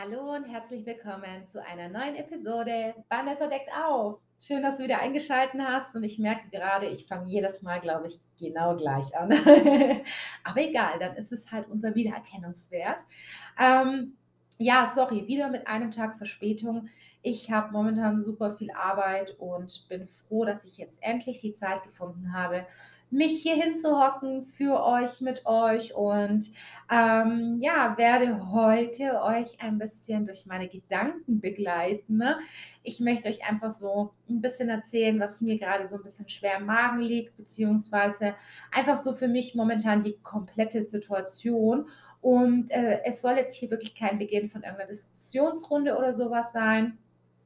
Hallo und herzlich willkommen zu einer neuen Episode Vanessa deckt auf. Schön, dass du wieder eingeschaltet hast und ich merke gerade, ich fange jedes Mal, glaube ich, genau gleich an. Aber egal, dann ist es halt unser Wiedererkennungswert. Ähm, ja, sorry, wieder mit einem Tag Verspätung. Ich habe momentan super viel Arbeit und bin froh, dass ich jetzt endlich die Zeit gefunden habe, mich hier hinzuhocken für euch, mit euch und ähm, ja, werde heute euch ein bisschen durch meine Gedanken begleiten. Ne? Ich möchte euch einfach so ein bisschen erzählen, was mir gerade so ein bisschen schwer im Magen liegt, beziehungsweise einfach so für mich momentan die komplette Situation. Und äh, es soll jetzt hier wirklich kein Beginn von irgendeiner Diskussionsrunde oder sowas sein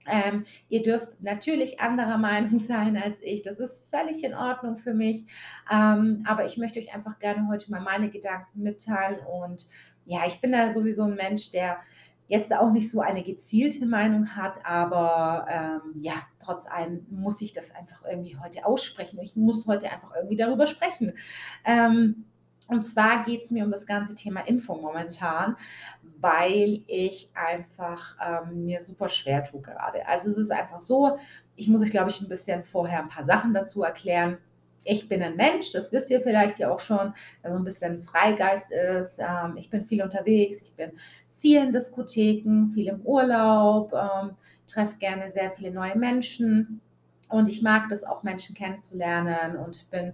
ähm, ihr dürft natürlich anderer Meinung sein als ich. Das ist völlig in Ordnung für mich. Ähm, aber ich möchte euch einfach gerne heute mal meine Gedanken mitteilen. Und ja, ich bin da sowieso ein Mensch, der jetzt auch nicht so eine gezielte Meinung hat, aber ähm, ja, trotz allem muss ich das einfach irgendwie heute aussprechen. Ich muss heute einfach irgendwie darüber sprechen. Ähm, und zwar geht es mir um das ganze Thema Impfung momentan, weil ich einfach ähm, mir super schwer tue gerade. Also es ist einfach so, ich muss euch, glaube ich, ein bisschen vorher ein paar Sachen dazu erklären. Ich bin ein Mensch, das wisst ihr vielleicht ja auch schon, der so ein bisschen Freigeist ist. Ähm, ich bin viel unterwegs, ich bin viel in Diskotheken, viel im Urlaub, ähm, treffe gerne sehr viele neue Menschen und ich mag das auch, Menschen kennenzulernen und bin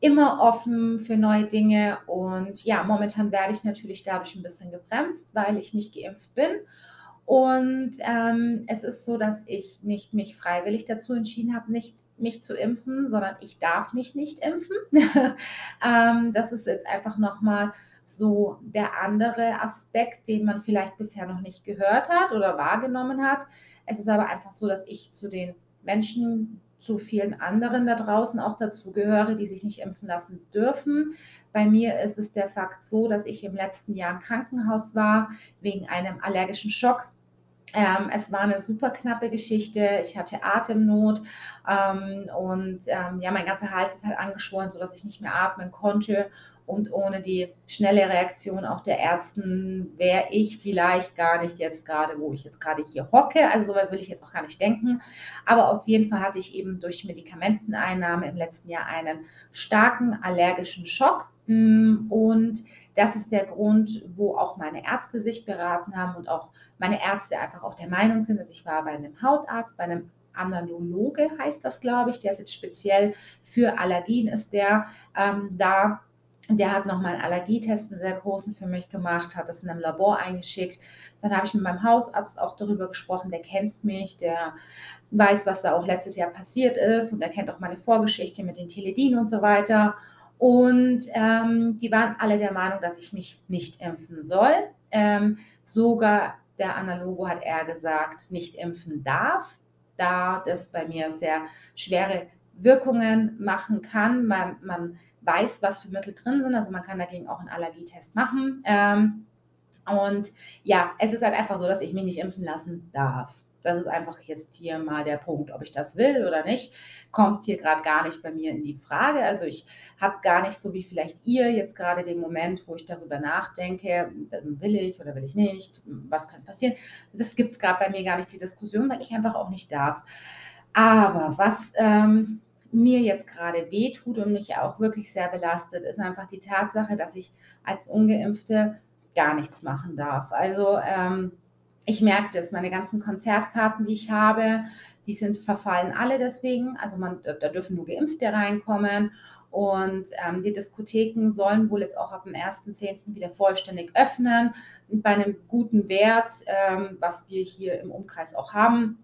immer offen für neue Dinge. Und ja, momentan werde ich natürlich dadurch ein bisschen gebremst, weil ich nicht geimpft bin. Und ähm, es ist so, dass ich nicht mich freiwillig dazu entschieden habe, nicht mich zu impfen, sondern ich darf mich nicht impfen. ähm, das ist jetzt einfach nochmal so der andere Aspekt, den man vielleicht bisher noch nicht gehört hat oder wahrgenommen hat. Es ist aber einfach so, dass ich zu den Menschen zu vielen anderen da draußen auch dazugehöre, die sich nicht impfen lassen dürfen. Bei mir ist es der Fakt so, dass ich im letzten Jahr im Krankenhaus war wegen einem allergischen Schock. Ähm, es war eine super knappe Geschichte. Ich hatte Atemnot ähm, und ähm, ja, mein ganzer Hals ist halt angeschwollen, sodass ich nicht mehr atmen konnte. Und ohne die schnelle Reaktion auch der Ärzten wäre ich vielleicht gar nicht jetzt gerade, wo ich jetzt gerade hier hocke. Also so weit will ich jetzt auch gar nicht denken. Aber auf jeden Fall hatte ich eben durch Medikamenteneinnahme im letzten Jahr einen starken allergischen Schock. Mm, und das ist der Grund, wo auch meine Ärzte sich beraten haben und auch meine Ärzte einfach auch der Meinung sind, dass ich war bei einem Hautarzt, bei einem Analologe heißt das, glaube ich, der ist jetzt speziell für Allergien ist der ähm, da der hat nochmal einen Allergietest, einen sehr großen für mich gemacht, hat das in einem Labor eingeschickt. Dann habe ich mit meinem Hausarzt auch darüber gesprochen, der kennt mich, der weiß, was da auch letztes Jahr passiert ist und er kennt auch meine Vorgeschichte mit den Teledin und so weiter. Und ähm, die waren alle der Meinung, dass ich mich nicht impfen soll. Ähm, sogar der Analogo hat er gesagt, nicht impfen darf, da das bei mir sehr schwere Wirkungen machen kann. Man, man weiß, was für Mittel drin sind. Also man kann dagegen auch einen Allergietest machen. Ähm, und ja, es ist halt einfach so, dass ich mich nicht impfen lassen darf. Das ist einfach jetzt hier mal der Punkt, ob ich das will oder nicht, kommt hier gerade gar nicht bei mir in die Frage. Also ich habe gar nicht so wie vielleicht ihr jetzt gerade den Moment, wo ich darüber nachdenke, will ich oder will ich nicht, was könnte passieren. Das gibt es gerade bei mir gar nicht die Diskussion, weil ich einfach auch nicht darf. Aber was ähm, mir jetzt gerade wehtut und mich auch wirklich sehr belastet, ist einfach die Tatsache, dass ich als ungeimpfte gar nichts machen darf. Also ähm, ich merke das, meine ganzen Konzertkarten, die ich habe, die sind verfallen alle deswegen. Also man, da dürfen nur Geimpfte reinkommen. Und ähm, die Diskotheken sollen wohl jetzt auch ab dem 1.10. wieder vollständig öffnen. bei einem guten Wert, ähm, was wir hier im Umkreis auch haben.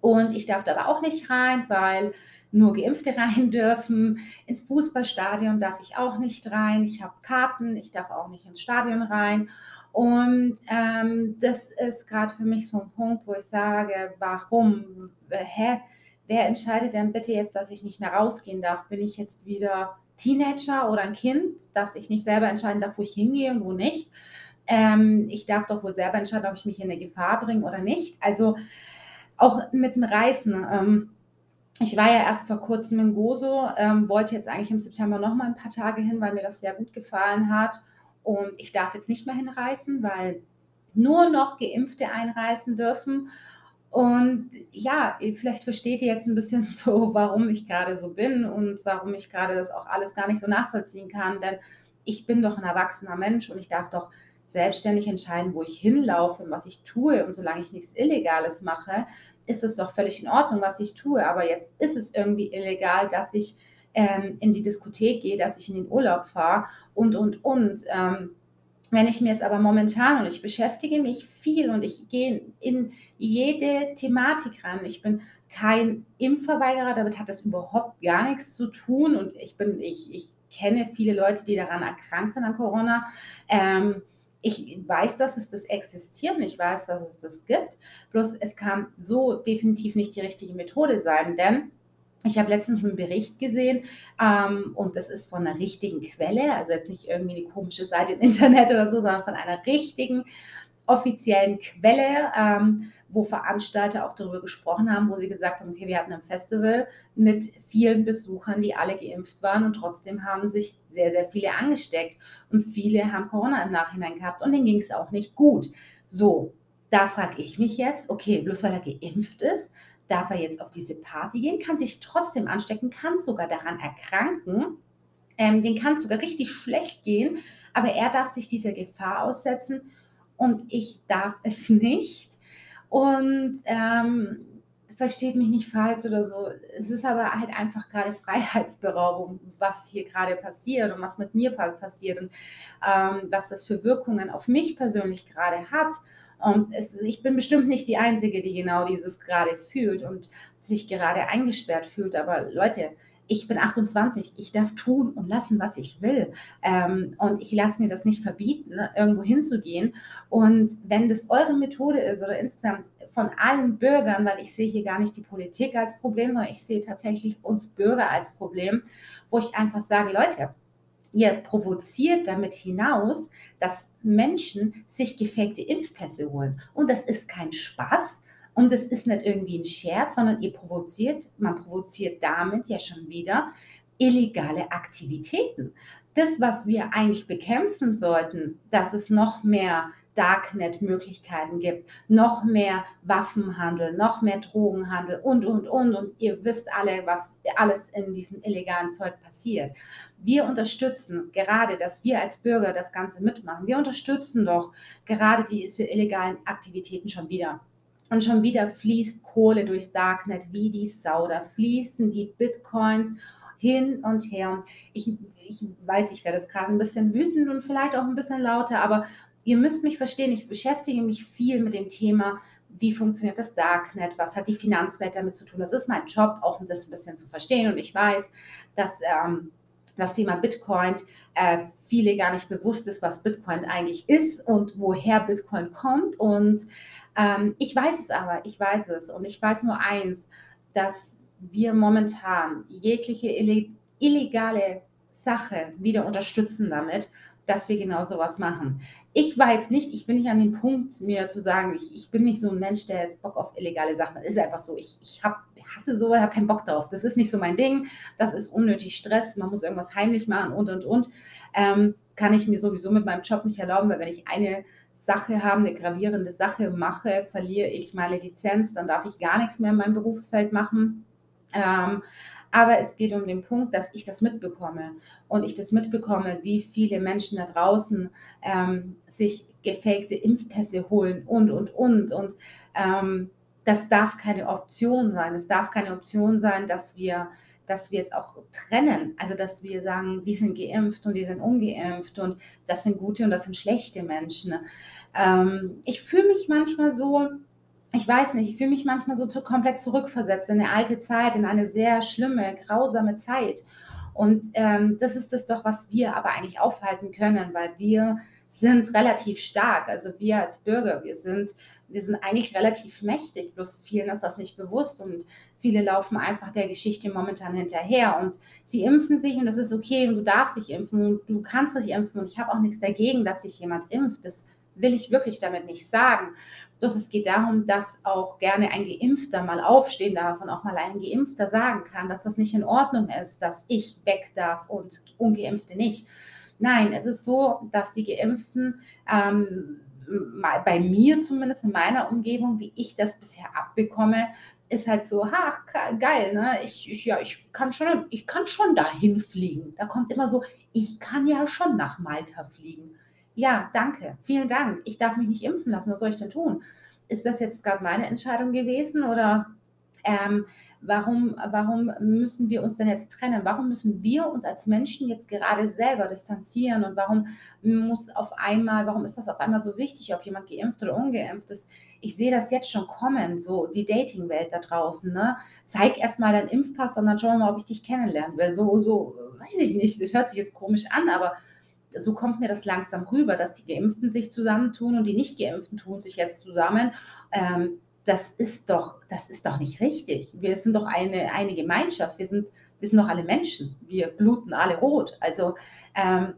Und ich darf da aber auch nicht rein, weil nur Geimpfte rein dürfen. Ins Fußballstadion darf ich auch nicht rein. Ich habe Karten, ich darf auch nicht ins Stadion rein. Und ähm, das ist gerade für mich so ein Punkt, wo ich sage, warum? Hä? Wer entscheidet denn bitte jetzt, dass ich nicht mehr rausgehen darf? Bin ich jetzt wieder Teenager oder ein Kind, dass ich nicht selber entscheiden darf, wo ich hingehe und wo nicht? Ähm, ich darf doch wohl selber entscheiden, ob ich mich in eine Gefahr bringe oder nicht. Also auch mit dem Reisen. Ähm, ich war ja erst vor kurzem in Gozo, ähm, wollte jetzt eigentlich im September noch mal ein paar Tage hin, weil mir das sehr gut gefallen hat. Und ich darf jetzt nicht mehr hinreisen, weil nur noch Geimpfte einreisen dürfen. Und ja, vielleicht versteht ihr jetzt ein bisschen so, warum ich gerade so bin und warum ich gerade das auch alles gar nicht so nachvollziehen kann. Denn ich bin doch ein erwachsener Mensch und ich darf doch selbstständig entscheiden, wo ich hinlaufe und was ich tue. Und solange ich nichts Illegales mache, ist es doch völlig in Ordnung, was ich tue. Aber jetzt ist es irgendwie illegal, dass ich ähm, in die Diskothek gehe, dass ich in den Urlaub fahre und, und, und. Ähm, wenn ich mir jetzt aber momentan und ich beschäftige mich viel und ich gehe in jede Thematik ran. Ich bin kein Impfverweigerer, damit hat das überhaupt gar nichts zu tun und ich bin, ich, ich kenne viele Leute, die daran erkrankt sind an Corona. Ähm, ich weiß, dass es das existiert und ich weiß, dass es das gibt. Bloß es kann so definitiv nicht die richtige Methode sein, denn ich habe letztens einen Bericht gesehen ähm, und das ist von einer richtigen Quelle, also jetzt nicht irgendwie eine komische Seite im Internet oder so, sondern von einer richtigen offiziellen Quelle, ähm, wo Veranstalter auch darüber gesprochen haben, wo sie gesagt haben, okay, wir hatten ein Festival mit vielen Besuchern, die alle geimpft waren und trotzdem haben sich sehr, sehr viele angesteckt und viele haben Corona im Nachhinein gehabt und denen ging es auch nicht gut. So, da frage ich mich jetzt, okay, bloß weil er geimpft ist, darf er jetzt auf diese Party gehen, kann sich trotzdem anstecken, kann sogar daran erkranken, ähm, den kann es sogar richtig schlecht gehen, aber er darf sich dieser Gefahr aussetzen und ich darf es nicht. Und ähm, versteht mich nicht falsch oder so. Es ist aber halt einfach gerade Freiheitsberaubung, was hier gerade passiert und was mit mir passiert und ähm, was das für Wirkungen auf mich persönlich gerade hat. Und es, ich bin bestimmt nicht die Einzige, die genau dieses gerade fühlt und sich gerade eingesperrt fühlt. Aber Leute, ich bin 28, ich darf tun und lassen, was ich will. Ähm, und ich lasse mir das nicht verbieten, ne, irgendwo hinzugehen. Und wenn das eure Methode ist oder insgesamt von allen Bürgern, weil ich sehe hier gar nicht die Politik als Problem, sondern ich sehe tatsächlich uns Bürger als Problem, wo ich einfach sage, Leute, ihr provoziert damit hinaus, dass Menschen sich gefakte Impfpässe holen. Und das ist kein Spaß. Und das ist nicht irgendwie ein Scherz, sondern ihr provoziert, man provoziert damit ja schon wieder illegale Aktivitäten. Das, was wir eigentlich bekämpfen sollten, dass es noch mehr Darknet-Möglichkeiten gibt, noch mehr Waffenhandel, noch mehr Drogenhandel und, und, und. Und ihr wisst alle, was alles in diesem illegalen Zeug passiert. Wir unterstützen gerade, dass wir als Bürger das Ganze mitmachen. Wir unterstützen doch gerade diese illegalen Aktivitäten schon wieder. Und schon wieder fließt Kohle durchs Darknet wie die Sau. Da fließen die Bitcoins hin und her. Und ich, ich weiß, ich werde jetzt gerade ein bisschen wütend und vielleicht auch ein bisschen lauter, aber ihr müsst mich verstehen, ich beschäftige mich viel mit dem Thema, wie funktioniert das Darknet, was hat die Finanzwelt damit zu tun. Das ist mein Job, auch um das ein bisschen zu verstehen. Und ich weiß, dass ähm, das Thema Bitcoin äh, viele gar nicht bewusst ist, was Bitcoin eigentlich ist und woher Bitcoin kommt. Und ähm, ich weiß es aber, ich weiß es. Und ich weiß nur eins, dass wir momentan jegliche illegale Sache wieder unterstützen damit, dass wir genau sowas machen ich war jetzt nicht, ich bin nicht an dem Punkt, mir zu sagen, ich, ich bin nicht so ein Mensch, der jetzt Bock auf illegale Sachen hat. Ist einfach so. Ich, ich hab, hasse sowas, habe keinen Bock drauf. Das ist nicht so mein Ding. Das ist unnötig Stress. Man muss irgendwas heimlich machen und und und. Ähm, kann ich mir sowieso mit meinem Job nicht erlauben, weil wenn ich eine Sache habe, eine gravierende Sache mache, verliere ich meine Lizenz, dann darf ich gar nichts mehr in meinem Berufsfeld machen. Ähm, aber es geht um den Punkt, dass ich das mitbekomme und ich das mitbekomme, wie viele Menschen da draußen ähm, sich gefakte Impfpässe holen und, und, und. Und ähm, das darf keine Option sein. Es darf keine Option sein, dass wir dass wir jetzt auch trennen, also dass wir sagen, die sind geimpft und die sind ungeimpft und das sind gute und das sind schlechte Menschen. Ähm, ich fühle mich manchmal so, ich weiß nicht, ich fühle mich manchmal so zu, komplett zurückversetzt in eine alte Zeit, in eine sehr schlimme, grausame Zeit. Und ähm, das ist das doch, was wir aber eigentlich aufhalten können, weil wir sind relativ stark. Also wir als Bürger, wir sind, wir sind eigentlich relativ mächtig, bloß vielen ist das nicht bewusst und viele laufen einfach der Geschichte momentan hinterher und sie impfen sich und das ist okay und du darfst dich impfen und du kannst dich impfen und ich habe auch nichts dagegen, dass sich jemand impft. Das will ich wirklich damit nicht sagen. Bloß es geht darum, dass auch gerne ein Geimpfter mal aufstehen darf und auch mal ein Geimpfter sagen kann, dass das nicht in Ordnung ist, dass ich weg darf und Ungeimpfte nicht. Nein, es ist so, dass die Geimpften ähm, bei mir zumindest in meiner Umgebung, wie ich das bisher abbekomme, ist halt so, ha, geil, ne? Ich, ich, ja, ich kann schon, ich kann schon dahin fliegen. Da kommt immer so, ich kann ja schon nach Malta fliegen. Ja, danke, vielen Dank. Ich darf mich nicht impfen lassen. Was soll ich denn tun? Ist das jetzt gerade meine Entscheidung gewesen oder ähm, warum, warum müssen wir uns denn jetzt trennen? Warum müssen wir uns als Menschen jetzt gerade selber distanzieren? Und warum muss auf einmal, warum ist das auf einmal so wichtig, ob jemand geimpft oder ungeimpft ist? Ich sehe das jetzt schon kommen, so die Dating-Welt da draußen. Ne? Zeig erstmal deinen Impfpass und dann schauen wir mal, ob ich dich kennenlernen will. So, so, weiß ich nicht, das hört sich jetzt komisch an, aber so kommt mir das langsam rüber, dass die Geimpften sich zusammentun und die Nicht-Geimpften tun sich jetzt zusammen. Ähm, das ist doch, das ist doch nicht richtig. Wir sind doch eine, eine Gemeinschaft. Wir sind, wir sind doch alle Menschen. Wir bluten alle rot. Also ähm,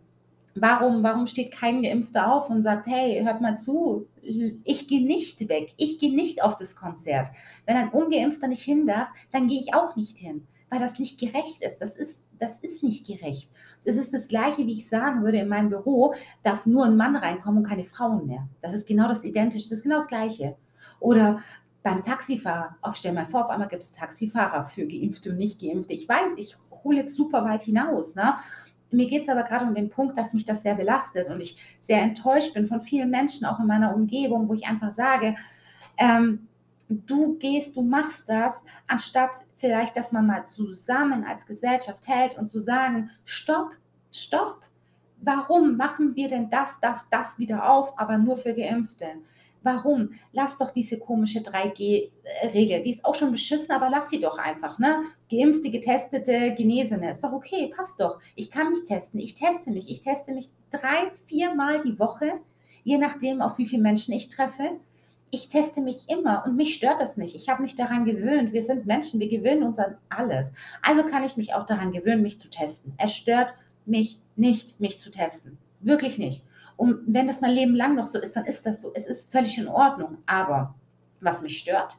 warum, warum steht kein Geimpfter auf und sagt, hey, hört mal zu, ich gehe nicht weg, ich gehe nicht auf das Konzert. Wenn ein Ungeimpfter nicht hin darf, dann gehe ich auch nicht hin, weil das nicht gerecht ist. Das ist, das ist nicht gerecht. Das ist das Gleiche, wie ich sagen würde, in meinem Büro darf nur ein Mann reinkommen und keine Frauen mehr. Das ist genau das Identische, das ist genau das Gleiche. Oder beim Taxifahrer, auch stell mal vor, auf einmal gibt es Taxifahrer für Geimpfte und Nicht-Geimpfte. Ich weiß, ich hole jetzt super weit hinaus. Ne? Mir geht es aber gerade um den Punkt, dass mich das sehr belastet und ich sehr enttäuscht bin von vielen Menschen, auch in meiner Umgebung, wo ich einfach sage, ähm, du gehst, du machst das, anstatt vielleicht, dass man mal zusammen als Gesellschaft hält und zu sagen, stopp, stopp, warum machen wir denn das, das, das wieder auf, aber nur für Geimpfte? Warum? Lass doch diese komische 3G-Regel. Die ist auch schon beschissen, aber lass sie doch einfach. Ne? Geimpfte, getestete, Genesene. Ist doch okay, passt doch. Ich kann mich testen. Ich teste mich. Ich teste mich drei, viermal die Woche, je nachdem, auf wie viele Menschen ich treffe. Ich teste mich immer und mich stört das nicht. Ich habe mich daran gewöhnt. Wir sind Menschen, wir gewöhnen uns an alles. Also kann ich mich auch daran gewöhnen, mich zu testen. Es stört mich nicht, mich zu testen. Wirklich nicht. Und wenn das mein Leben lang noch so ist, dann ist das so. Es ist völlig in Ordnung. Aber was mich stört,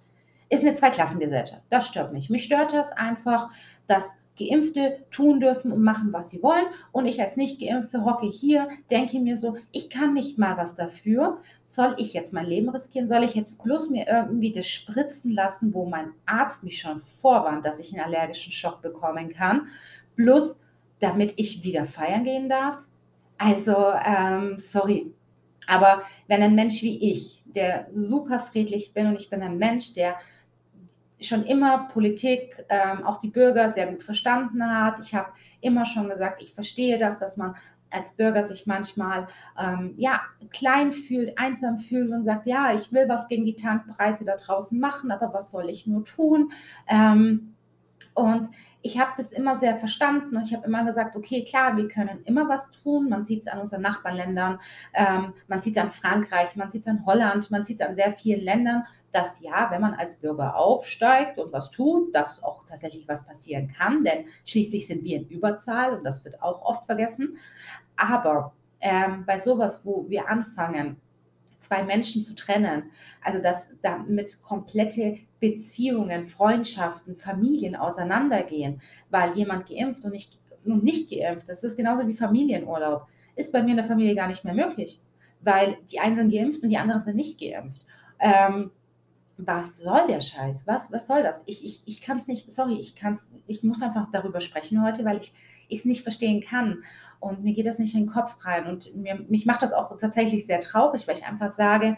ist eine Zweiklassengesellschaft. Das stört mich. Mich stört das einfach, dass Geimpfte tun dürfen und machen, was sie wollen. Und ich als Nicht-Geimpfte hocke hier, denke mir so, ich kann nicht mal was dafür. Soll ich jetzt mein Leben riskieren? Soll ich jetzt bloß mir irgendwie das spritzen lassen, wo mein Arzt mich schon vorwarnt, dass ich einen allergischen Schock bekommen kann? Plus, damit ich wieder feiern gehen darf? Also, ähm, sorry. Aber wenn ein Mensch wie ich, der super friedlich bin und ich bin ein Mensch, der schon immer Politik, ähm, auch die Bürger sehr gut verstanden hat. Ich habe immer schon gesagt, ich verstehe das, dass man als Bürger sich manchmal ähm, ja, klein fühlt, einsam fühlt und sagt, ja, ich will was gegen die Tankpreise da draußen machen, aber was soll ich nur tun? Ähm, und ich habe das immer sehr verstanden und ich habe immer gesagt, okay, klar, wir können immer was tun. Man sieht es an unseren Nachbarländern, ähm, man sieht es an Frankreich, man sieht es an Holland, man sieht es an sehr vielen Ländern, dass ja, wenn man als Bürger aufsteigt und was tut, dass auch tatsächlich was passieren kann, denn schließlich sind wir in Überzahl und das wird auch oft vergessen. Aber ähm, bei sowas, wo wir anfangen, zwei Menschen zu trennen, also dass damit komplette Beziehungen, Freundschaften, Familien auseinandergehen, weil jemand geimpft und nicht, und nicht geimpft, das ist genauso wie Familienurlaub, ist bei mir in der Familie gar nicht mehr möglich, weil die einen sind geimpft und die anderen sind nicht geimpft. Ähm, was soll der Scheiß? Was, was soll das? Ich, ich, ich kann es nicht, sorry, ich kann's, ich muss einfach darüber sprechen heute, weil ich es nicht verstehen kann. Und mir geht das nicht in den Kopf rein. Und mir, mich macht das auch tatsächlich sehr traurig, weil ich einfach sage,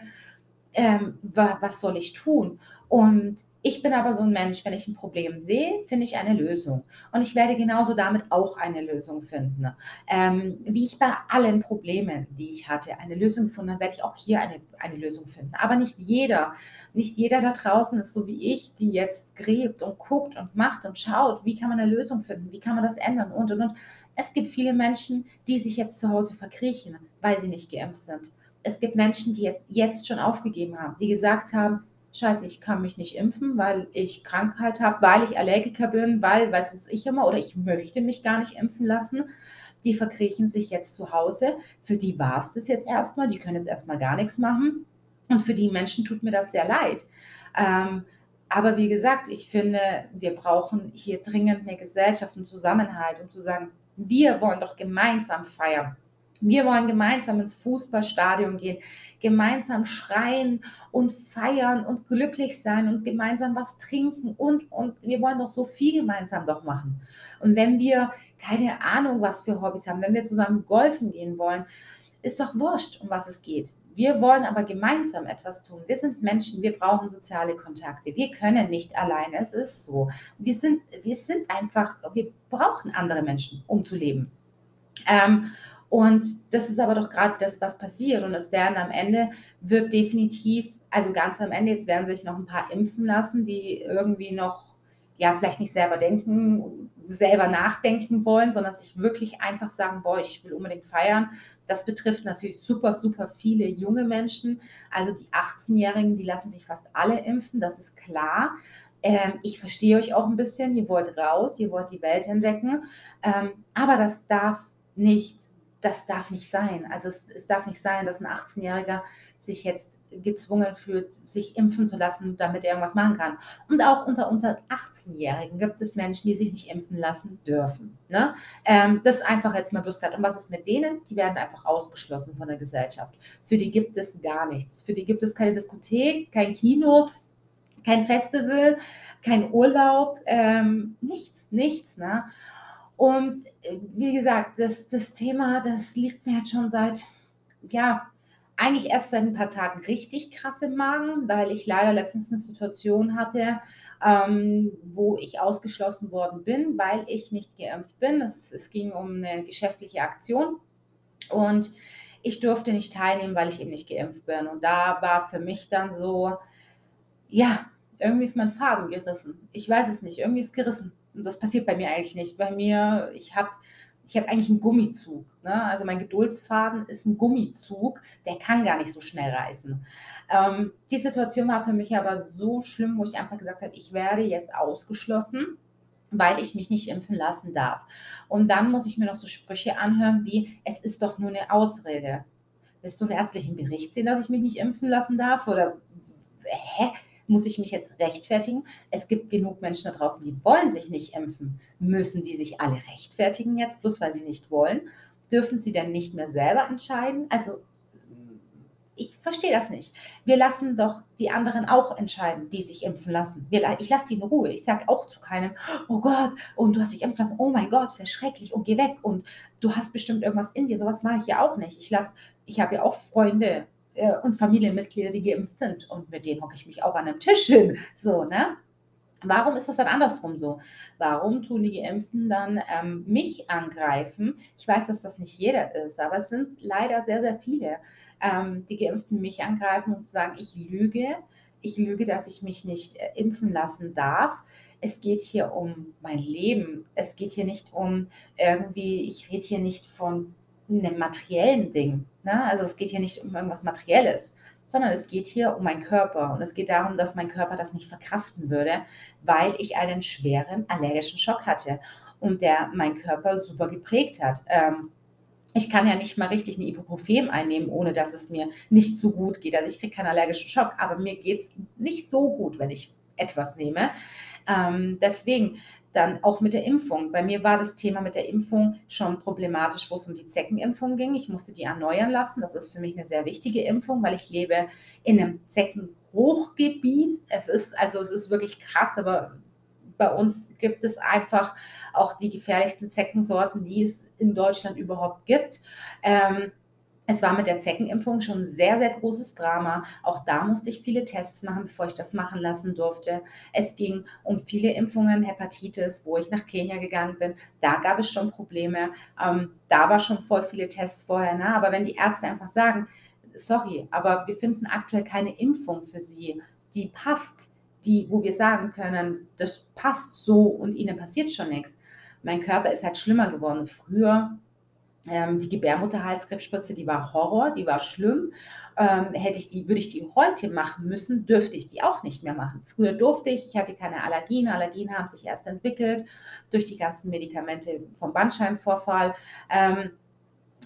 ähm, wa, was soll ich tun? Und ich bin aber so ein Mensch, wenn ich ein Problem sehe, finde ich eine Lösung. Und ich werde genauso damit auch eine Lösung finden. Ähm, wie ich bei allen Problemen, die ich hatte, eine Lösung gefunden habe, werde ich auch hier eine, eine Lösung finden. Aber nicht jeder, nicht jeder da draußen ist so wie ich, die jetzt gräbt und guckt und macht und schaut, wie kann man eine Lösung finden, wie kann man das ändern und und und. Es gibt viele Menschen, die sich jetzt zu Hause verkriechen, weil sie nicht geimpft sind. Es gibt Menschen, die jetzt, jetzt schon aufgegeben haben, die gesagt haben, scheiße, ich kann mich nicht impfen, weil ich Krankheit habe, weil ich Allergiker bin, weil, weiß es ich immer, oder ich möchte mich gar nicht impfen lassen. Die verkriechen sich jetzt zu Hause. Für die war es das jetzt erstmal. Die können jetzt erstmal gar nichts machen. Und für die Menschen tut mir das sehr leid. Ähm, aber wie gesagt, ich finde, wir brauchen hier dringend eine Gesellschaft und Zusammenhalt, um zu sagen, wir wollen doch gemeinsam feiern. Wir wollen gemeinsam ins Fußballstadion gehen, gemeinsam schreien und feiern und glücklich sein und gemeinsam was trinken und, und wir wollen doch so viel gemeinsam doch machen. Und wenn wir keine Ahnung, was für Hobbys haben, wenn wir zusammen golfen gehen wollen, ist doch wurscht, um was es geht. Wir wollen aber gemeinsam etwas tun. Wir sind Menschen, wir brauchen soziale Kontakte. Wir können nicht alleine, es ist so. Wir sind, wir sind einfach, wir brauchen andere Menschen, um zu leben. Ähm, und das ist aber doch gerade das, was passiert. Und es werden am Ende, wird definitiv, also ganz am Ende, jetzt werden sich noch ein paar impfen lassen, die irgendwie noch, ja, vielleicht nicht selber denken, selber nachdenken wollen, sondern sich wirklich einfach sagen, boah, ich will unbedingt feiern. Das betrifft natürlich super, super viele junge Menschen. Also die 18-Jährigen, die lassen sich fast alle impfen, das ist klar. Ähm, ich verstehe euch auch ein bisschen, ihr wollt raus, ihr wollt die Welt entdecken, ähm, aber das darf nicht, das darf nicht sein. Also es, es darf nicht sein, dass ein 18-Jähriger sich jetzt gezwungen fühlt, sich impfen zu lassen, damit er irgendwas machen kann. Und auch unter, unter 18-Jährigen gibt es Menschen, die sich nicht impfen lassen dürfen. Ne? Ähm, das einfach jetzt mal Lust hat. Und was ist mit denen? Die werden einfach ausgeschlossen von der Gesellschaft. Für die gibt es gar nichts. Für die gibt es keine Diskothek, kein Kino, kein Festival, kein Urlaub, ähm, nichts, nichts. Ne? Und äh, wie gesagt, das, das Thema, das liegt mir jetzt schon seit, ja, eigentlich erst seit ein paar Tagen richtig krass im Magen, weil ich leider letztens eine Situation hatte, ähm, wo ich ausgeschlossen worden bin, weil ich nicht geimpft bin. Es, es ging um eine geschäftliche Aktion und ich durfte nicht teilnehmen, weil ich eben nicht geimpft bin. Und da war für mich dann so, ja, irgendwie ist mein Faden gerissen. Ich weiß es nicht, irgendwie ist gerissen. Und das passiert bei mir eigentlich nicht. Bei mir, ich habe ich habe eigentlich einen Gummizug. Ne? Also mein Geduldsfaden ist ein Gummizug, der kann gar nicht so schnell reißen. Ähm, die Situation war für mich aber so schlimm, wo ich einfach gesagt habe, ich werde jetzt ausgeschlossen weil ich mich nicht impfen lassen darf. Und dann muss ich mir noch so Sprüche anhören wie, es ist doch nur eine Ausrede. Willst du einen ärztlichen Bericht sehen, dass ich mich nicht impfen lassen darf? Oder hä? Muss ich mich jetzt rechtfertigen? Es gibt genug Menschen da draußen, die wollen sich nicht impfen. Müssen die sich alle rechtfertigen jetzt, bloß weil sie nicht wollen? Dürfen sie denn nicht mehr selber entscheiden? Also ich verstehe das nicht. Wir lassen doch die anderen auch entscheiden, die sich impfen lassen. Wir, ich lasse die in Ruhe. Ich sage auch zu keinem, oh Gott, und du hast dich impfen lassen, oh mein Gott, ist ja schrecklich und geh weg und du hast bestimmt irgendwas in dir. Sowas mache ich ja auch nicht. Ich lasse, ich habe ja auch Freunde, äh, und Familienmitglieder, die geimpft sind. Und mit denen hocke ich mich auch an einem Tisch hin. So, ne? Warum ist das dann andersrum so? Warum tun die Geimpften dann ähm, mich angreifen? Ich weiß, dass das nicht jeder ist, aber es sind leider sehr, sehr viele, ähm, die Geimpften mich angreifen und sagen, ich lüge. Ich lüge, dass ich mich nicht äh, impfen lassen darf. Es geht hier um mein Leben. Es geht hier nicht um irgendwie, ich rede hier nicht von einem materiellen Ding. Ne? Also es geht hier nicht um irgendwas Materielles, sondern es geht hier um meinen Körper. Und es geht darum, dass mein Körper das nicht verkraften würde, weil ich einen schweren allergischen Schock hatte und der meinen Körper super geprägt hat. Ähm, ich kann ja nicht mal richtig ein Ibuprofen einnehmen, ohne dass es mir nicht so gut geht. Also ich kriege keinen allergischen Schock, aber mir geht es nicht so gut, wenn ich etwas nehme. Ähm, deswegen dann auch mit der Impfung. Bei mir war das Thema mit der Impfung schon problematisch, wo es um die Zeckenimpfung ging. Ich musste die erneuern lassen. Das ist für mich eine sehr wichtige Impfung, weil ich lebe in einem Zeckenhochgebiet. Es ist also es ist wirklich krass, aber bei uns gibt es einfach auch die gefährlichsten Zeckensorten, die es in Deutschland überhaupt gibt. Ähm, es war mit der Zeckenimpfung schon ein sehr, sehr großes Drama. Auch da musste ich viele Tests machen, bevor ich das machen lassen durfte. Es ging um viele Impfungen, Hepatitis, wo ich nach Kenia gegangen bin. Da gab es schon Probleme. Ähm, da war schon voll viele Tests vorher. Ne? Aber wenn die Ärzte einfach sagen, sorry, aber wir finden aktuell keine Impfung für Sie, die passt, die, wo wir sagen können, das passt so und Ihnen passiert schon nichts. Mein Körper ist halt schlimmer geworden. Früher ähm, die Gebärmutterhalskrebsspritze, die war Horror, die war schlimm. Ähm, hätte ich die, würde ich die heute machen müssen, dürfte ich die auch nicht mehr machen. Früher durfte ich, ich hatte keine Allergien. Allergien haben sich erst entwickelt durch die ganzen Medikamente vom Bandscheibenvorfall. Ähm,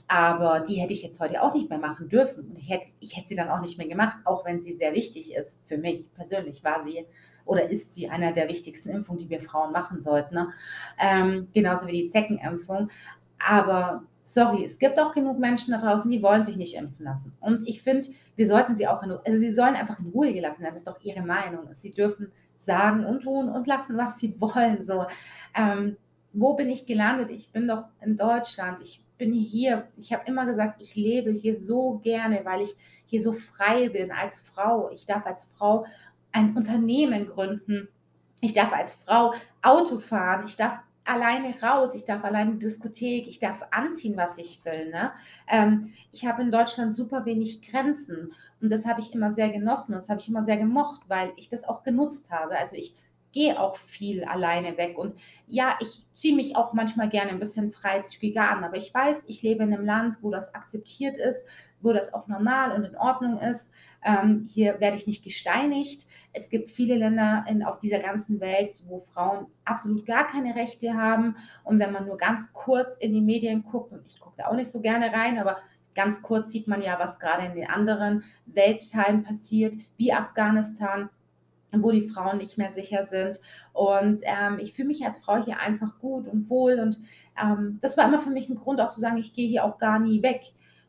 aber die hätte ich jetzt heute auch nicht mehr machen dürfen. Und ich hätte, ich hätte sie dann auch nicht mehr gemacht, auch wenn sie sehr wichtig ist. Für mich persönlich war sie oder ist sie einer der wichtigsten Impfungen, die wir Frauen machen sollten. Ne? Ähm, genauso wie die Zeckenimpfung. Aber sorry, es gibt auch genug Menschen da draußen, die wollen sich nicht impfen lassen. Und ich finde, wir sollten sie auch in Ruhe, also sie sollen einfach in Ruhe gelassen werden. Das ist doch ihre Meinung. Sie dürfen sagen und tun und lassen, was sie wollen. So, ähm, wo bin ich gelandet? Ich bin doch in Deutschland. Ich bin hier. Ich habe immer gesagt, ich lebe hier so gerne, weil ich hier so frei bin als Frau. Ich darf als Frau ein Unternehmen gründen. Ich darf als Frau Auto fahren. Ich darf alleine raus, ich darf alleine in die Diskothek, ich darf anziehen, was ich will. Ne? Ähm, ich habe in Deutschland super wenig Grenzen und das habe ich immer sehr genossen und das habe ich immer sehr gemocht, weil ich das auch genutzt habe. Also ich gehe auch viel alleine weg und ja, ich ziehe mich auch manchmal gerne ein bisschen freizügiger an, aber ich weiß, ich lebe in einem Land, wo das akzeptiert ist, wo das auch normal und in Ordnung ist. Ähm, hier werde ich nicht gesteinigt. Es gibt viele Länder in, auf dieser ganzen Welt, wo Frauen absolut gar keine Rechte haben. Und wenn man nur ganz kurz in die Medien guckt, und ich gucke da auch nicht so gerne rein, aber ganz kurz sieht man ja, was gerade in den anderen Weltteilen passiert, wie Afghanistan, wo die Frauen nicht mehr sicher sind. Und ähm, ich fühle mich als Frau hier einfach gut und wohl. Und ähm, das war immer für mich ein Grund, auch zu sagen, ich gehe hier auch gar nie weg.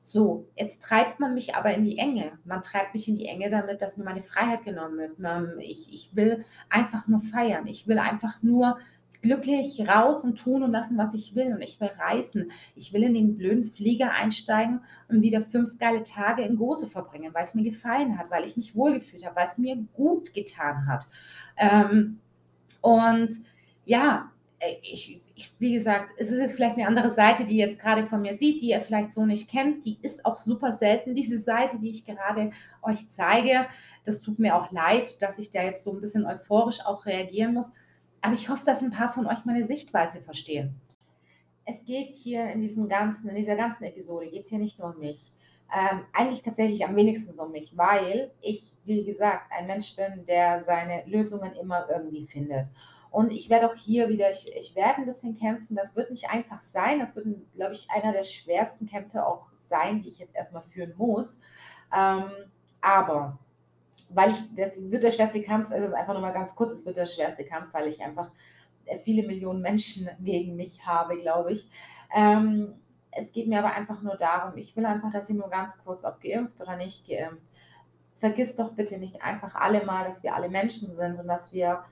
So, jetzt treibt man mich aber in die Enge. Man treibt mich in die Enge damit, dass mir meine Freiheit genommen wird. Ich, ich will einfach nur feiern. Ich will einfach nur glücklich raus und tun und lassen, was ich will. Und ich will reisen. Ich will in den blöden Flieger einsteigen und wieder fünf geile Tage in Gose verbringen, weil es mir gefallen hat, weil ich mich wohlgefühlt habe, weil es mir gut getan hat. Ähm, und ja, äh, ich, wie gesagt, es ist jetzt vielleicht eine andere Seite, die ihr jetzt gerade von mir sieht, die ihr vielleicht so nicht kennt. Die ist auch super selten, diese Seite, die ich gerade euch zeige. Das tut mir auch leid, dass ich da jetzt so ein bisschen euphorisch auch reagieren muss. Aber ich hoffe, dass ein paar von euch meine Sichtweise verstehen. Es geht hier in diesem ganzen, in dieser ganzen Episode geht es hier nicht nur um mich. Ähm, eigentlich tatsächlich am wenigsten um mich, weil ich, wie gesagt, ein Mensch bin, der seine Lösungen immer irgendwie findet. Und ich werde auch hier wieder, ich, ich werde ein bisschen kämpfen. Das wird nicht einfach sein. Das wird, glaube ich, einer der schwersten Kämpfe auch sein, die ich jetzt erstmal führen muss. Ähm, aber weil ich, das wird der schwerste Kampf, es ist einfach nur mal ganz kurz, es wird der schwerste Kampf, weil ich einfach äh, viele Millionen Menschen gegen mich habe, glaube ich. Ähm, es geht mir aber einfach nur darum, ich will einfach, dass ihr nur ganz kurz, ob geimpft oder nicht geimpft, vergisst doch bitte nicht einfach alle mal, dass wir alle Menschen sind und dass wir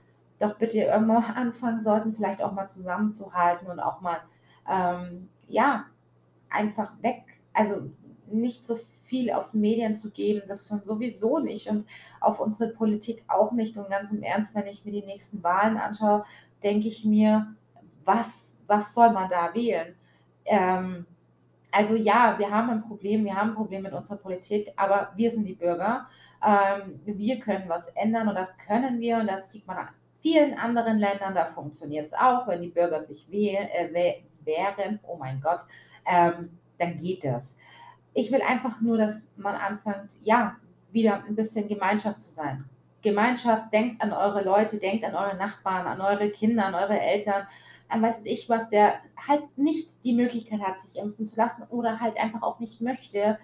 doch bitte irgendwo anfangen sollten, vielleicht auch mal zusammenzuhalten und auch mal, ähm, ja, einfach weg, also nicht so viel auf Medien zu geben, das schon sowieso nicht und auf unsere Politik auch nicht. Und ganz im Ernst, wenn ich mir die nächsten Wahlen anschaue, denke ich mir, was, was soll man da wählen? Ähm, also ja, wir haben ein Problem, wir haben ein Problem mit unserer Politik, aber wir sind die Bürger. Ähm, wir können was ändern und das können wir und das sieht man an vielen anderen Ländern, da funktioniert es auch, wenn die Bürger sich äh, wehren, oh mein Gott, ähm, dann geht das. Ich will einfach nur, dass man anfängt, ja, wieder ein bisschen Gemeinschaft zu sein. Gemeinschaft, denkt an eure Leute, denkt an eure Nachbarn, an eure Kinder, an eure Eltern, an weiß ich was, der halt nicht die Möglichkeit hat, sich impfen zu lassen oder halt einfach auch nicht möchte.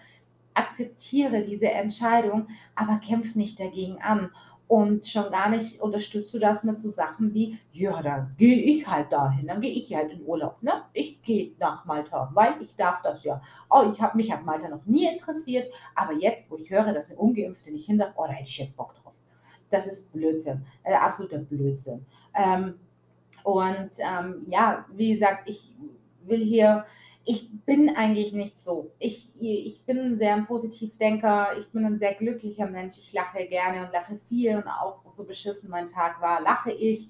Akzeptiere diese Entscheidung, aber kämpf nicht dagegen an. Und schon gar nicht unterstützt du das mit so Sachen wie, ja, dann gehe ich halt dahin, dann gehe ich halt in Urlaub. Ne? Ich gehe nach Malta, weil ich darf das ja. Oh, ich habe mich an Malta noch nie interessiert, aber jetzt, wo ich höre, dass eine Ungeimpfte nicht hin darf, oh, da hätte ich jetzt Bock drauf. Das ist Blödsinn, äh, absoluter Blödsinn. Ähm, und ähm, ja, wie gesagt, ich will hier ich bin eigentlich nicht so. Ich, ich bin ein sehr Positivdenker, ich bin ein sehr glücklicher Mensch. Ich lache gerne und lache viel und auch so beschissen mein Tag war, lache ich.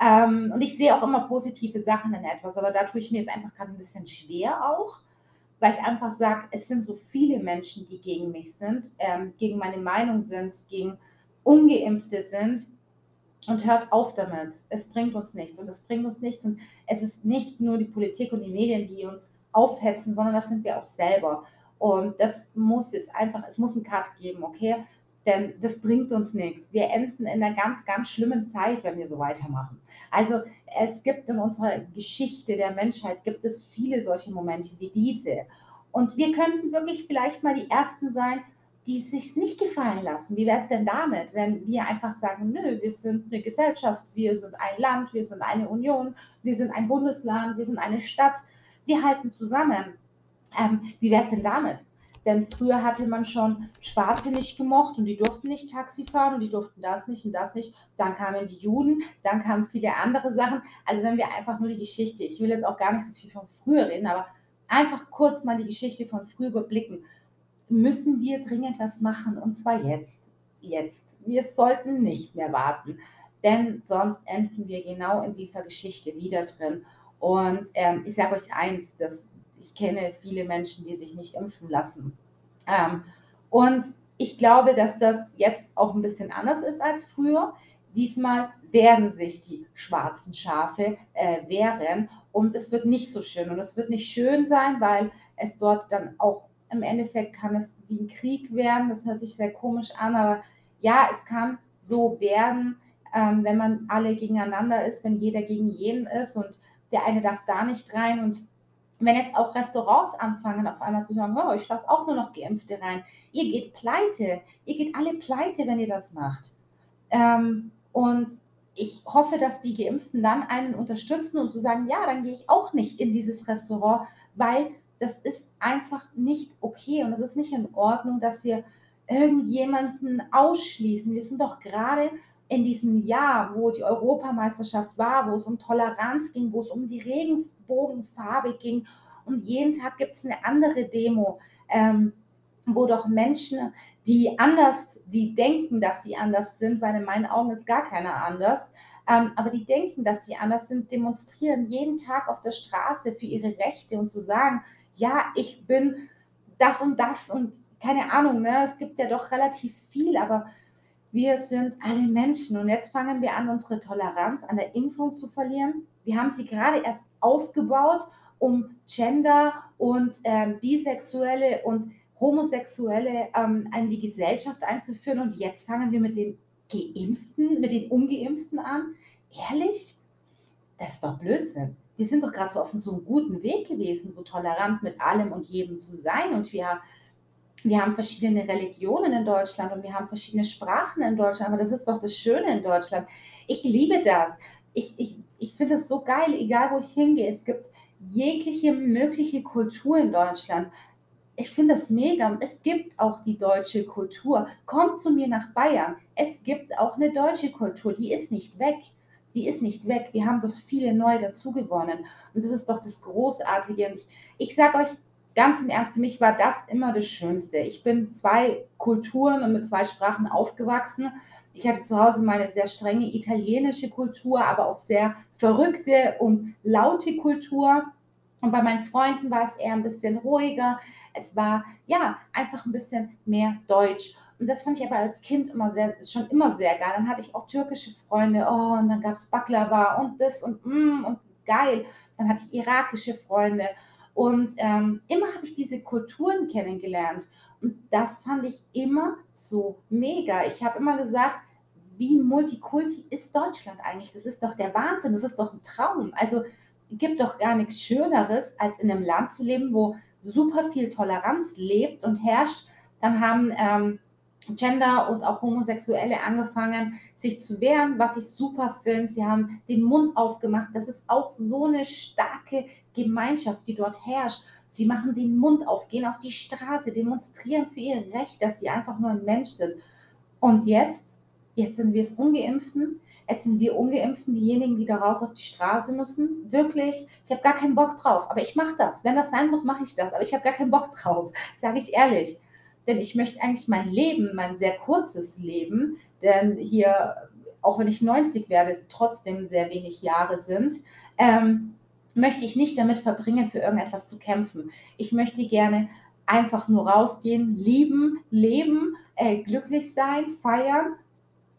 Ähm, und ich sehe auch immer positive Sachen in etwas, aber da tue ich mir jetzt einfach gerade ein bisschen schwer auch, weil ich einfach sage, es sind so viele Menschen, die gegen mich sind, ähm, gegen meine Meinung sind, gegen Ungeimpfte sind. Und hört auf damit. Es bringt uns nichts und es bringt uns nichts. Und es ist nicht nur die Politik und die Medien, die uns aufhetzen, sondern das sind wir auch selber. Und das muss jetzt einfach, es muss einen Cut geben, okay? Denn das bringt uns nichts. Wir enden in einer ganz, ganz schlimmen Zeit, wenn wir so weitermachen. Also es gibt in unserer Geschichte der Menschheit, gibt es viele solche Momente wie diese. Und wir könnten wirklich vielleicht mal die Ersten sein, die es sich nicht gefallen lassen. Wie wäre es denn damit, wenn wir einfach sagen, nö, wir sind eine Gesellschaft, wir sind ein Land, wir sind eine Union, wir sind ein Bundesland, wir sind eine Stadt wir halten zusammen. Ähm, wie wäre es denn damit? Denn früher hatte man schon Schwarze nicht gemocht und die durften nicht Taxi fahren und die durften das nicht und das nicht. Dann kamen die Juden, dann kamen viele andere Sachen. Also wenn wir einfach nur die Geschichte, ich will jetzt auch gar nicht so viel von früher reden, aber einfach kurz mal die Geschichte von früher überblicken, müssen wir dringend was machen und zwar jetzt. Jetzt. Wir sollten nicht mehr warten, denn sonst enden wir genau in dieser Geschichte wieder drin. Und ähm, ich sage euch eins, dass ich kenne viele Menschen, die sich nicht impfen lassen. Ähm, und ich glaube, dass das jetzt auch ein bisschen anders ist als früher. Diesmal werden sich die schwarzen Schafe äh, wehren und es wird nicht so schön. Und es wird nicht schön sein, weil es dort dann auch im Endeffekt kann es wie ein Krieg werden. Das hört sich sehr komisch an, aber ja, es kann so werden, ähm, wenn man alle gegeneinander ist, wenn jeder gegen jeden ist und der eine darf da nicht rein und wenn jetzt auch Restaurants anfangen, auf einmal zu sagen, oh, ich lasse auch nur noch Geimpfte rein, ihr geht pleite, ihr geht alle pleite, wenn ihr das macht. Ähm, und ich hoffe, dass die Geimpften dann einen unterstützen und zu sagen, ja, dann gehe ich auch nicht in dieses Restaurant, weil das ist einfach nicht okay und es ist nicht in Ordnung, dass wir irgendjemanden ausschließen. Wir sind doch gerade in diesem Jahr, wo die Europameisterschaft war, wo es um Toleranz ging, wo es um die Regenbogenfarbe ging und jeden Tag gibt es eine andere Demo, ähm, wo doch Menschen, die anders, die denken, dass sie anders sind, weil in meinen Augen ist gar keiner anders, ähm, aber die denken, dass sie anders sind, demonstrieren jeden Tag auf der Straße für ihre Rechte und zu sagen, ja, ich bin das und das und keine Ahnung, ne? es gibt ja doch relativ viel, aber wir sind alle Menschen und jetzt fangen wir an, unsere Toleranz an der Impfung zu verlieren. Wir haben sie gerade erst aufgebaut, um Gender und ähm, Bisexuelle und Homosexuelle ähm, in die Gesellschaft einzuführen und jetzt fangen wir mit den Geimpften, mit den Ungeimpften an. Ehrlich? Das ist doch Blödsinn. Wir sind doch gerade so auf so einem guten Weg gewesen, so tolerant mit allem und jedem zu sein und wir wir haben verschiedene Religionen in Deutschland und wir haben verschiedene Sprachen in Deutschland, aber das ist doch das Schöne in Deutschland. Ich liebe das. Ich, ich, ich finde es so geil, egal wo ich hingehe. Es gibt jegliche mögliche Kultur in Deutschland. Ich finde das mega es gibt auch die deutsche Kultur. Kommt zu mir nach Bayern. Es gibt auch eine deutsche Kultur, die ist nicht weg. Die ist nicht weg. Wir haben bloß viele neu dazugewonnen. Und das ist doch das Großartige. Und ich, ich sage euch, ganz im Ernst, für mich war das immer das Schönste. Ich bin zwei Kulturen und mit zwei Sprachen aufgewachsen. Ich hatte zu Hause meine sehr strenge italienische Kultur, aber auch sehr verrückte und laute Kultur. Und bei meinen Freunden war es eher ein bisschen ruhiger. Es war ja einfach ein bisschen mehr Deutsch. Und das fand ich aber als Kind immer sehr, schon immer sehr geil. Dann hatte ich auch türkische Freunde. Oh, und dann gab es Baklava und das und mm, und geil. Dann hatte ich irakische Freunde. Und ähm, immer habe ich diese Kulturen kennengelernt. Und das fand ich immer so mega. Ich habe immer gesagt, wie multikulti ist Deutschland eigentlich? Das ist doch der Wahnsinn, das ist doch ein Traum. Also gibt doch gar nichts Schöneres, als in einem Land zu leben, wo super viel Toleranz lebt und herrscht. Dann haben ähm, Gender und auch Homosexuelle angefangen, sich zu wehren, was ich super finde. Sie haben den Mund aufgemacht. Das ist auch so eine starke Gemeinschaft, die dort herrscht. Sie machen den Mund auf, gehen auf die Straße, demonstrieren für ihr Recht, dass sie einfach nur ein Mensch sind. Und jetzt, jetzt sind wir es Ungeimpften, jetzt sind wir Ungeimpften diejenigen, die da raus auf die Straße müssen. Wirklich, ich habe gar keinen Bock drauf. Aber ich mache das. Wenn das sein muss, mache ich das. Aber ich habe gar keinen Bock drauf, sage ich ehrlich. Denn ich möchte eigentlich mein Leben, mein sehr kurzes Leben, denn hier, auch wenn ich 90 werde, trotzdem sehr wenig Jahre sind, ähm, möchte ich nicht damit verbringen, für irgendetwas zu kämpfen. Ich möchte gerne einfach nur rausgehen, lieben, leben, äh, glücklich sein, feiern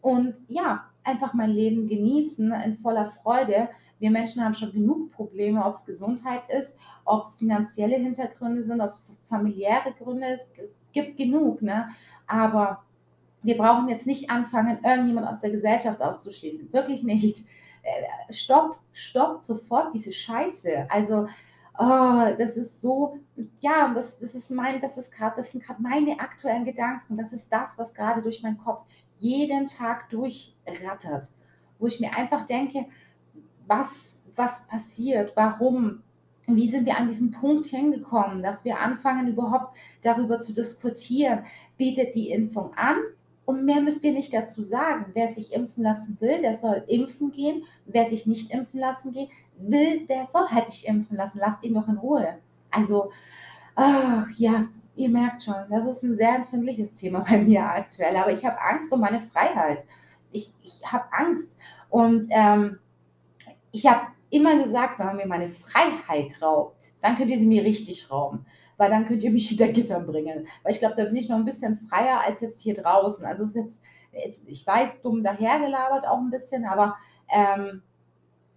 und ja, einfach mein Leben genießen in voller Freude. Wir Menschen haben schon genug Probleme, ob es Gesundheit ist, ob es finanzielle Hintergründe sind, ob es familiäre Gründe ist, gibt genug, ne? Aber wir brauchen jetzt nicht anfangen, irgendjemand aus der Gesellschaft auszuschließen. Wirklich nicht. Äh, stopp, stopp sofort diese Scheiße. Also, oh, das ist so, ja, das, das ist mein, das ist gerade, das sind gerade meine aktuellen Gedanken. Das ist das, was gerade durch meinen Kopf jeden Tag durchrattert. Wo ich mir einfach denke, was, was passiert, warum, wie sind wir an diesen Punkt hingekommen, dass wir anfangen, überhaupt darüber zu diskutieren, bietet die Impfung an und mehr müsst ihr nicht dazu sagen. Wer sich impfen lassen will, der soll impfen gehen. Wer sich nicht impfen lassen will, der soll halt nicht impfen lassen. Lasst ihn doch in Ruhe. Also, ach ja, ihr merkt schon, das ist ein sehr empfindliches Thema bei mir aktuell. Aber ich habe Angst um meine Freiheit. Ich, ich habe Angst. Und ähm, ich habe immer gesagt, wenn man mir meine Freiheit raubt, dann könnt ihr sie mir richtig rauben weil dann könnt ihr mich hinter Gittern bringen. Weil ich glaube, da bin ich noch ein bisschen freier als jetzt hier draußen. Also ist jetzt, jetzt ich weiß, dumm dahergelabert auch ein bisschen, aber ähm,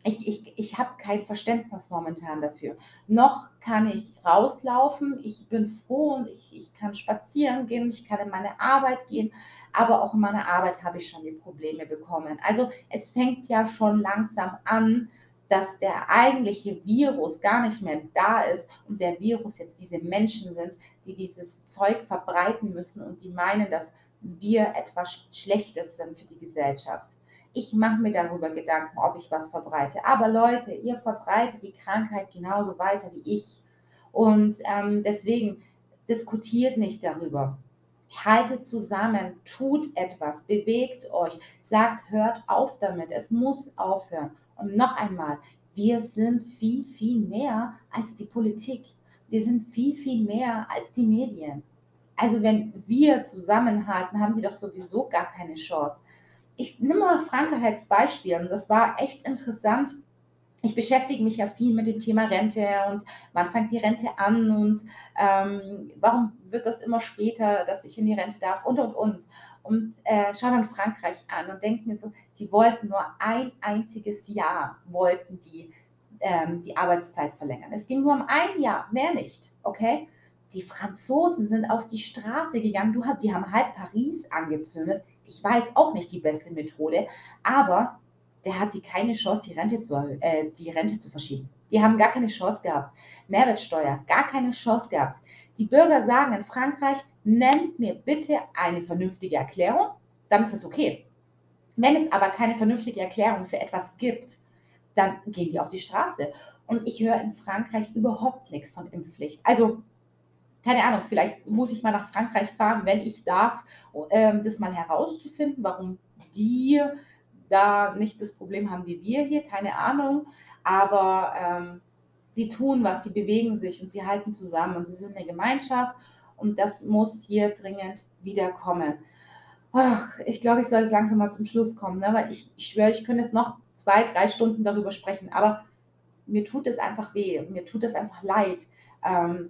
ich, ich, ich habe kein Verständnis momentan dafür. Noch kann ich rauslaufen, ich bin froh und ich, ich kann spazieren gehen, ich kann in meine Arbeit gehen, aber auch in meiner Arbeit habe ich schon die Probleme bekommen. Also es fängt ja schon langsam an, dass der eigentliche Virus gar nicht mehr da ist und der Virus jetzt diese Menschen sind, die dieses Zeug verbreiten müssen und die meinen, dass wir etwas Schlechtes sind für die Gesellschaft. Ich mache mir darüber Gedanken, ob ich was verbreite. Aber Leute, ihr verbreitet die Krankheit genauso weiter wie ich. Und ähm, deswegen diskutiert nicht darüber. Haltet zusammen, tut etwas, bewegt euch, sagt, hört auf damit. Es muss aufhören. Und noch einmal, wir sind viel, viel mehr als die Politik. Wir sind viel, viel mehr als die Medien. Also wenn wir zusammenhalten, haben sie doch sowieso gar keine Chance. Ich nehme mal Frankreich als Beispiel und das war echt interessant. Ich beschäftige mich ja viel mit dem Thema Rente und wann fängt die Rente an und ähm, warum wird das immer später, dass ich in die Rente darf und und und und äh, schaue dann Frankreich an und denke mir so, die wollten nur ein einziges Jahr, wollten die ähm, die Arbeitszeit verlängern. Es ging nur um ein Jahr, mehr nicht, okay? Die Franzosen sind auf die Straße gegangen, du, die haben halb Paris angezündet. Ich weiß auch nicht die beste Methode, aber der hat die keine Chance, die Rente zu, äh, die Rente zu verschieben. Die haben gar keine Chance gehabt. Mehrwertsteuer, gar keine Chance gehabt. Die Bürger sagen in Frankreich, nennt mir bitte eine vernünftige Erklärung, dann ist das okay. Wenn es aber keine vernünftige Erklärung für etwas gibt, dann gehen die auf die Straße. Und ich höre in Frankreich überhaupt nichts von Impfpflicht. Also, keine Ahnung, vielleicht muss ich mal nach Frankreich fahren, wenn ich darf, ähm, das mal herauszufinden, warum die da nicht das Problem haben wie wir hier, keine Ahnung. Aber ähm, sie tun was, sie bewegen sich und sie halten zusammen und sie sind eine Gemeinschaft und das muss hier dringend wiederkommen. Ach, ich glaube, ich soll jetzt langsam mal zum Schluss kommen, ne? weil ich, ich schwöre, ich könnte jetzt noch zwei, drei Stunden darüber sprechen, aber mir tut es einfach weh, mir tut es einfach leid. Ähm,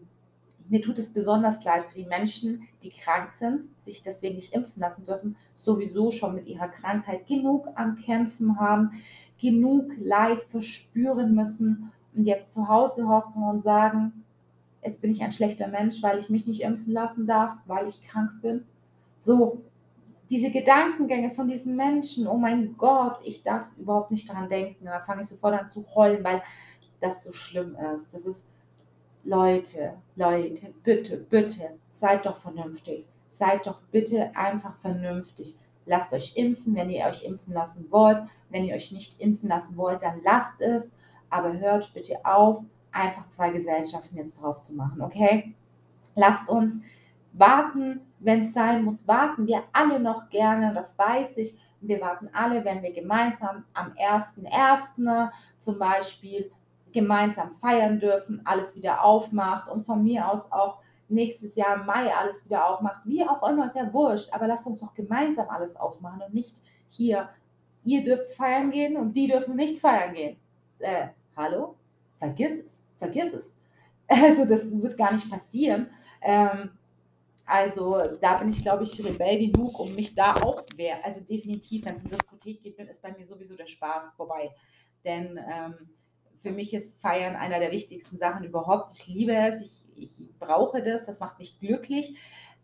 mir tut es besonders leid für die Menschen, die krank sind, sich deswegen nicht impfen lassen dürfen, sowieso schon mit ihrer Krankheit genug am Kämpfen haben, genug Leid verspüren müssen und jetzt zu Hause hocken und sagen, jetzt bin ich ein schlechter Mensch, weil ich mich nicht impfen lassen darf, weil ich krank bin. So, diese Gedankengänge von diesen Menschen, oh mein Gott, ich darf überhaupt nicht daran denken. Da fange ich sofort an zu heulen, weil das so schlimm ist. Das ist, Leute, Leute, bitte, bitte, seid doch vernünftig. Seid doch bitte einfach vernünftig. Lasst euch impfen, wenn ihr euch impfen lassen wollt. Wenn ihr euch nicht impfen lassen wollt, dann lasst es. Aber hört bitte auf, einfach zwei Gesellschaften jetzt drauf zu machen, okay? Lasst uns warten, wenn es sein muss, warten wir alle noch gerne, das weiß ich. Wir warten alle, wenn wir gemeinsam am 1.1. zum Beispiel gemeinsam feiern dürfen, alles wieder aufmacht und von mir aus auch nächstes Jahr im Mai alles wieder aufmacht, wie auch immer, ja wurscht, aber lasst uns doch gemeinsam alles aufmachen und nicht hier, ihr dürft feiern gehen und die dürfen nicht feiern gehen. Äh, hallo? Vergiss es, vergiss es. Also das wird gar nicht passieren. Ähm, also da bin ich, glaube ich, rebell genug, um mich da auch wehr. Also definitiv, wenn es um Diskothek geht, ist bei mir sowieso der Spaß vorbei. Denn ähm, für mich ist Feiern einer der wichtigsten Sachen überhaupt. Ich liebe es, ich, ich brauche das, das macht mich glücklich.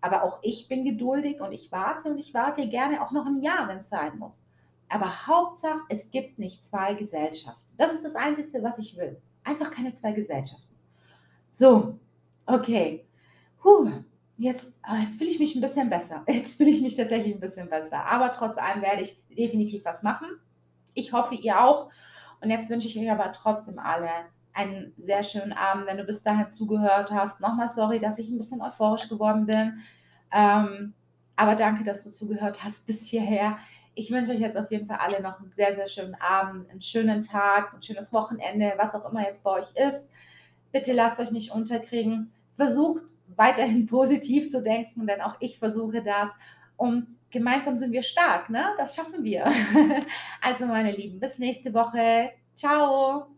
Aber auch ich bin geduldig und ich warte und ich warte gerne auch noch ein Jahr, wenn es sein muss. Aber Hauptsache, es gibt nicht zwei Gesellschaften. Das ist das Einzige, was ich will. Einfach keine zwei Gesellschaften. So, okay. Puh, jetzt, ah, jetzt fühle ich mich ein bisschen besser. Jetzt fühle ich mich tatsächlich ein bisschen besser. Aber trotz allem werde ich definitiv was machen. Ich hoffe, ihr auch. Und jetzt wünsche ich euch aber trotzdem alle einen sehr schönen Abend, wenn du bis dahin zugehört hast. Nochmal sorry, dass ich ein bisschen euphorisch geworden bin. Ähm, aber danke, dass du zugehört hast bis hierher. Ich wünsche euch jetzt auf jeden Fall alle noch einen sehr, sehr schönen Abend, einen schönen Tag, ein schönes Wochenende, was auch immer jetzt bei euch ist. Bitte lasst euch nicht unterkriegen. Versucht weiterhin positiv zu denken, denn auch ich versuche das. Und gemeinsam sind wir stark, ne? Das schaffen wir. Also, meine Lieben, bis nächste Woche. Ciao.